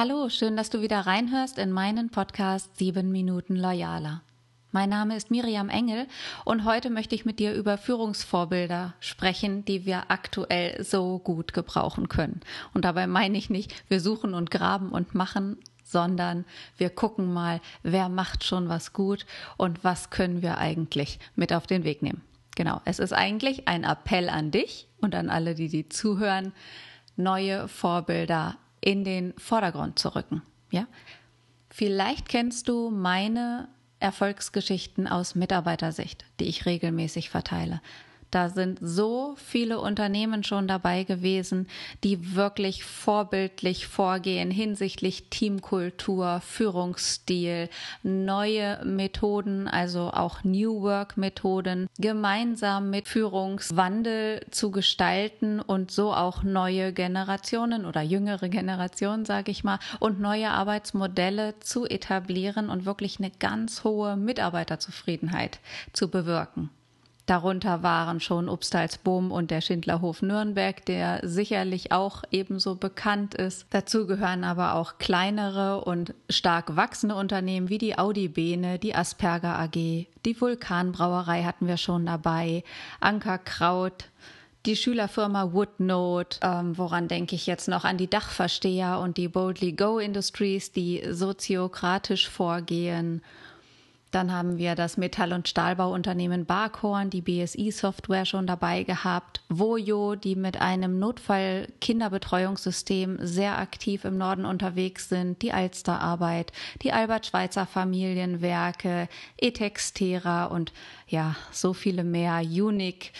Hallo, schön, dass du wieder reinhörst in meinen Podcast 7 Minuten Loyaler. Mein Name ist Miriam Engel und heute möchte ich mit dir über Führungsvorbilder sprechen, die wir aktuell so gut gebrauchen können. Und dabei meine ich nicht, wir suchen und graben und machen, sondern wir gucken mal, wer macht schon was gut und was können wir eigentlich mit auf den Weg nehmen. Genau, es ist eigentlich ein Appell an dich und an alle, die die zuhören, neue Vorbilder in den Vordergrund zu rücken. Ja? Vielleicht kennst du meine Erfolgsgeschichten aus Mitarbeitersicht, die ich regelmäßig verteile. Da sind so viele Unternehmen schon dabei gewesen, die wirklich vorbildlich vorgehen hinsichtlich Teamkultur, Führungsstil, neue Methoden, also auch New Work Methoden, gemeinsam mit Führungswandel zu gestalten und so auch neue Generationen oder jüngere Generationen, sage ich mal, und neue Arbeitsmodelle zu etablieren und wirklich eine ganz hohe Mitarbeiterzufriedenheit zu bewirken. Darunter waren schon Obstalsboom und der Schindlerhof Nürnberg, der sicherlich auch ebenso bekannt ist. Dazu gehören aber auch kleinere und stark wachsende Unternehmen wie die Audi Bene, die Asperger AG, die Vulkanbrauerei hatten wir schon dabei, Anker Kraut, die Schülerfirma Woodnote, ähm, woran denke ich jetzt noch an die Dachversteher und die Boldly Go Industries, die soziokratisch vorgehen dann haben wir das Metall- und Stahlbauunternehmen Barkhorn, die BSI-Software schon dabei gehabt, Vojo, die mit einem Notfall-Kinderbetreuungssystem sehr aktiv im Norden unterwegs sind, die Alsterarbeit, die Albert-Schweitzer Familienwerke, Etextera und ja, so viele mehr, Unique,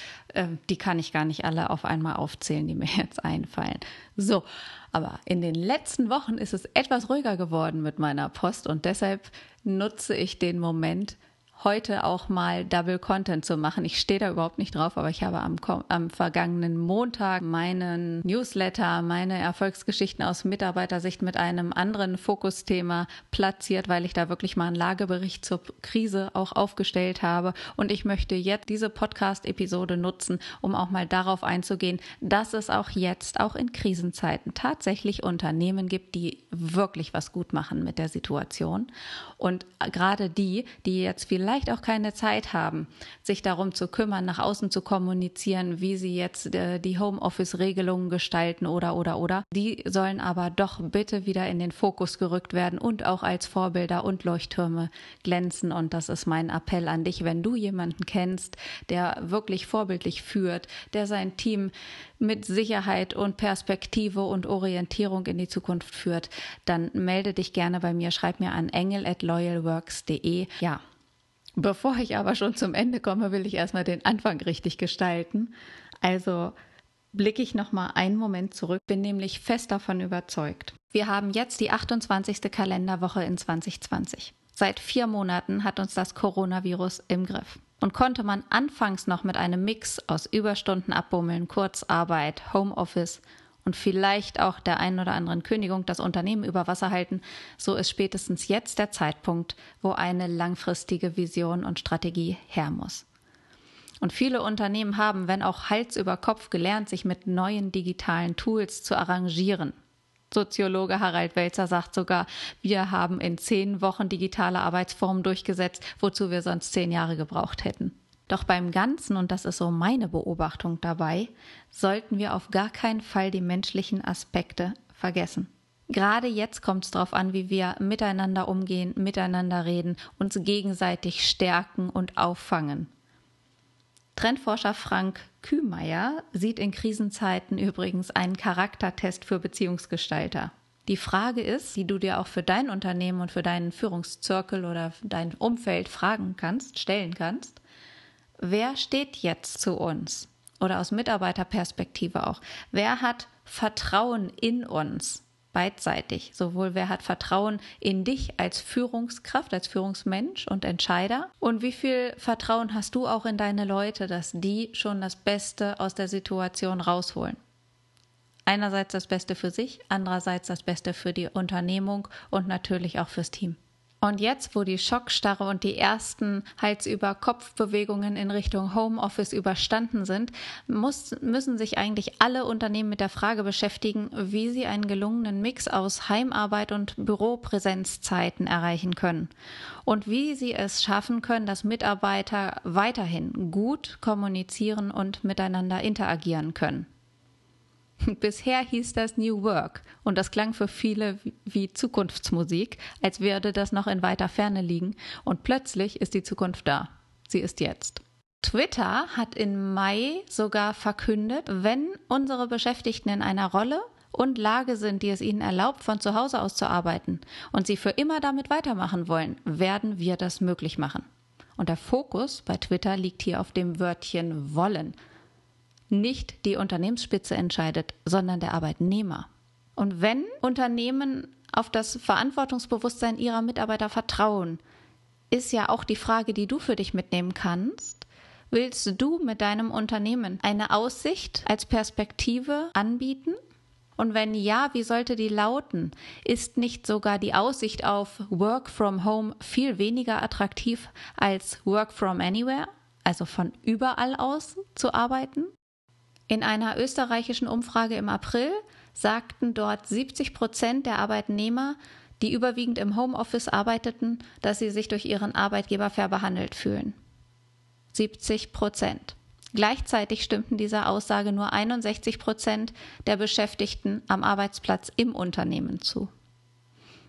die kann ich gar nicht alle auf einmal aufzählen, die mir jetzt einfallen. So, aber in den letzten Wochen ist es etwas ruhiger geworden mit meiner Post und deshalb nutze ich den Moment, heute auch mal Double Content zu machen. Ich stehe da überhaupt nicht drauf, aber ich habe am, am vergangenen Montag meinen Newsletter, meine Erfolgsgeschichten aus Mitarbeitersicht mit einem anderen Fokusthema platziert, weil ich da wirklich mal einen Lagebericht zur Krise auch aufgestellt habe. Und ich möchte jetzt diese Podcast-Episode nutzen, um auch mal darauf einzugehen, dass es auch jetzt, auch in Krisenzeiten, tatsächlich Unternehmen gibt, die wirklich was gut machen mit der Situation. Und gerade die, die jetzt vielleicht vielleicht auch keine Zeit haben, sich darum zu kümmern, nach außen zu kommunizieren, wie sie jetzt äh, die Homeoffice-Regelungen gestalten oder oder oder. Die sollen aber doch bitte wieder in den Fokus gerückt werden und auch als Vorbilder und Leuchttürme glänzen. Und das ist mein Appell an dich, wenn du jemanden kennst, der wirklich vorbildlich führt, der sein Team mit Sicherheit und Perspektive und Orientierung in die Zukunft führt, dann melde dich gerne bei mir, schreib mir an engel@loyalworks.de. Ja, Bevor ich aber schon zum Ende komme, will ich erstmal den Anfang richtig gestalten. Also blicke ich noch mal einen Moment zurück, bin nämlich fest davon überzeugt. Wir haben jetzt die 28. Kalenderwoche in 2020. Seit vier Monaten hat uns das Coronavirus im Griff. Und konnte man anfangs noch mit einem Mix aus Überstunden abbummeln, Kurzarbeit, Homeoffice und vielleicht auch der einen oder anderen Kündigung das Unternehmen über Wasser halten, so ist spätestens jetzt der Zeitpunkt, wo eine langfristige Vision und Strategie her muss. Und viele Unternehmen haben, wenn auch Hals über Kopf gelernt, sich mit neuen digitalen Tools zu arrangieren. Soziologe Harald Welzer sagt sogar, wir haben in zehn Wochen digitale Arbeitsformen durchgesetzt, wozu wir sonst zehn Jahre gebraucht hätten. Doch beim Ganzen, und das ist so meine Beobachtung dabei, sollten wir auf gar keinen Fall die menschlichen Aspekte vergessen. Gerade jetzt kommt es darauf an, wie wir miteinander umgehen, miteinander reden, uns gegenseitig stärken und auffangen. Trendforscher Frank Kühmeier sieht in Krisenzeiten übrigens einen Charaktertest für Beziehungsgestalter. Die Frage ist, die du dir auch für dein Unternehmen und für deinen Führungszirkel oder dein Umfeld fragen kannst, stellen kannst wer steht jetzt zu uns? Oder aus Mitarbeiterperspektive auch. Wer hat Vertrauen in uns? Beidseitig. Sowohl wer hat Vertrauen in dich als Führungskraft, als Führungsmensch und Entscheider? Und wie viel Vertrauen hast du auch in deine Leute, dass die schon das Beste aus der Situation rausholen? Einerseits das Beste für sich, andererseits das Beste für die Unternehmung und natürlich auch fürs Team. Und jetzt, wo die Schockstarre und die ersten Hals-über-Kopf-Bewegungen in Richtung Homeoffice überstanden sind, muss, müssen sich eigentlich alle Unternehmen mit der Frage beschäftigen, wie sie einen gelungenen Mix aus Heimarbeit und Büropräsenzzeiten erreichen können und wie sie es schaffen können, dass Mitarbeiter weiterhin gut kommunizieren und miteinander interagieren können. Bisher hieß das New Work und das klang für viele wie Zukunftsmusik, als würde das noch in weiter Ferne liegen. Und plötzlich ist die Zukunft da. Sie ist jetzt. Twitter hat im Mai sogar verkündet, wenn unsere Beschäftigten in einer Rolle und Lage sind, die es ihnen erlaubt, von zu Hause aus zu arbeiten und sie für immer damit weitermachen wollen, werden wir das möglich machen. Und der Fokus bei Twitter liegt hier auf dem Wörtchen wollen nicht die Unternehmensspitze entscheidet, sondern der Arbeitnehmer. Und wenn Unternehmen auf das Verantwortungsbewusstsein ihrer Mitarbeiter vertrauen, ist ja auch die Frage, die du für dich mitnehmen kannst. Willst du mit deinem Unternehmen eine Aussicht als Perspektive anbieten? Und wenn ja, wie sollte die lauten? Ist nicht sogar die Aussicht auf Work from Home viel weniger attraktiv als Work from Anywhere, also von überall aus zu arbeiten? In einer österreichischen Umfrage im April sagten dort 70 Prozent der Arbeitnehmer, die überwiegend im Homeoffice arbeiteten, dass sie sich durch ihren Arbeitgeber fair behandelt fühlen. 70 Prozent. Gleichzeitig stimmten dieser Aussage nur 61 Prozent der Beschäftigten am Arbeitsplatz im Unternehmen zu.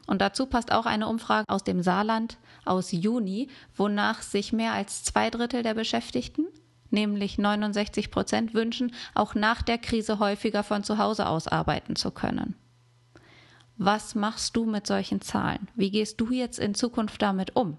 Und dazu passt auch eine Umfrage aus dem Saarland aus Juni, wonach sich mehr als zwei Drittel der Beschäftigten nämlich 69 Prozent wünschen, auch nach der Krise häufiger von zu Hause aus arbeiten zu können. Was machst du mit solchen Zahlen? Wie gehst du jetzt in Zukunft damit um?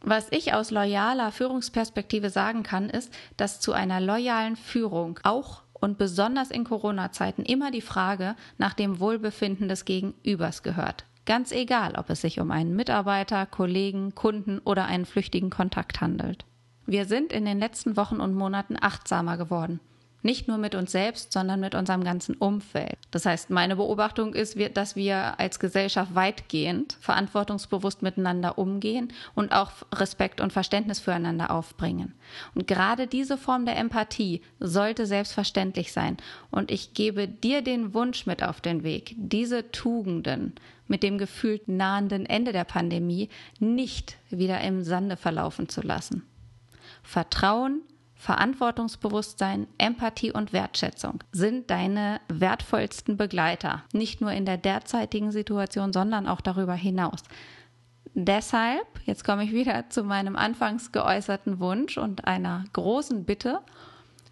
Was ich aus loyaler Führungsperspektive sagen kann, ist, dass zu einer loyalen Führung auch und besonders in Corona-Zeiten immer die Frage nach dem Wohlbefinden des Gegenübers gehört. Ganz egal, ob es sich um einen Mitarbeiter, Kollegen, Kunden oder einen flüchtigen Kontakt handelt. Wir sind in den letzten Wochen und Monaten achtsamer geworden. Nicht nur mit uns selbst, sondern mit unserem ganzen Umfeld. Das heißt, meine Beobachtung ist, dass wir als Gesellschaft weitgehend verantwortungsbewusst miteinander umgehen und auch Respekt und Verständnis füreinander aufbringen. Und gerade diese Form der Empathie sollte selbstverständlich sein. Und ich gebe dir den Wunsch mit auf den Weg, diese Tugenden mit dem gefühlt nahenden Ende der Pandemie nicht wieder im Sande verlaufen zu lassen. Vertrauen, Verantwortungsbewusstsein, Empathie und Wertschätzung sind deine wertvollsten Begleiter, nicht nur in der derzeitigen Situation, sondern auch darüber hinaus. Deshalb, jetzt komme ich wieder zu meinem anfangs geäußerten Wunsch und einer großen Bitte,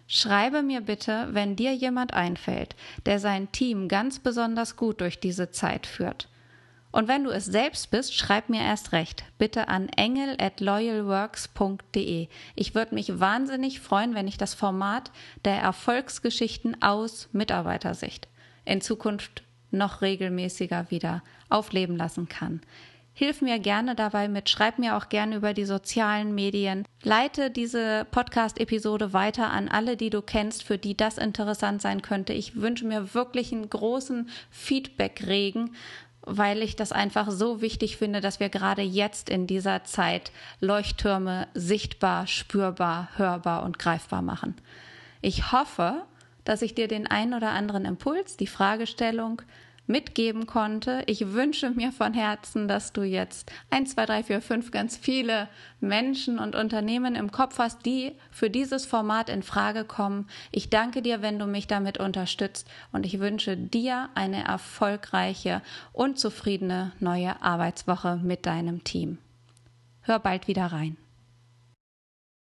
Schreibe mir bitte, wenn dir jemand einfällt, der sein Team ganz besonders gut durch diese Zeit führt. Und wenn du es selbst bist, schreib mir erst recht. Bitte an engel at loyalworks.de. Ich würde mich wahnsinnig freuen, wenn ich das Format der Erfolgsgeschichten aus Mitarbeitersicht in Zukunft noch regelmäßiger wieder aufleben lassen kann. Hilf mir gerne dabei mit, schreib mir auch gerne über die sozialen Medien. Leite diese Podcast-Episode weiter an alle, die du kennst, für die das interessant sein könnte. Ich wünsche mir wirklich einen großen Feedback-Regen, weil ich das einfach so wichtig finde, dass wir gerade jetzt in dieser Zeit Leuchttürme sichtbar, spürbar, hörbar und greifbar machen. Ich hoffe, dass ich dir den ein oder anderen Impuls, die Fragestellung mitgeben konnte. Ich wünsche mir von Herzen, dass du jetzt 1, 2, 3, 4, 5 ganz viele Menschen und Unternehmen im Kopf hast, die für dieses Format in Frage kommen. Ich danke dir, wenn du mich damit unterstützt und ich wünsche dir eine erfolgreiche und zufriedene neue Arbeitswoche mit deinem Team. Hör bald wieder rein.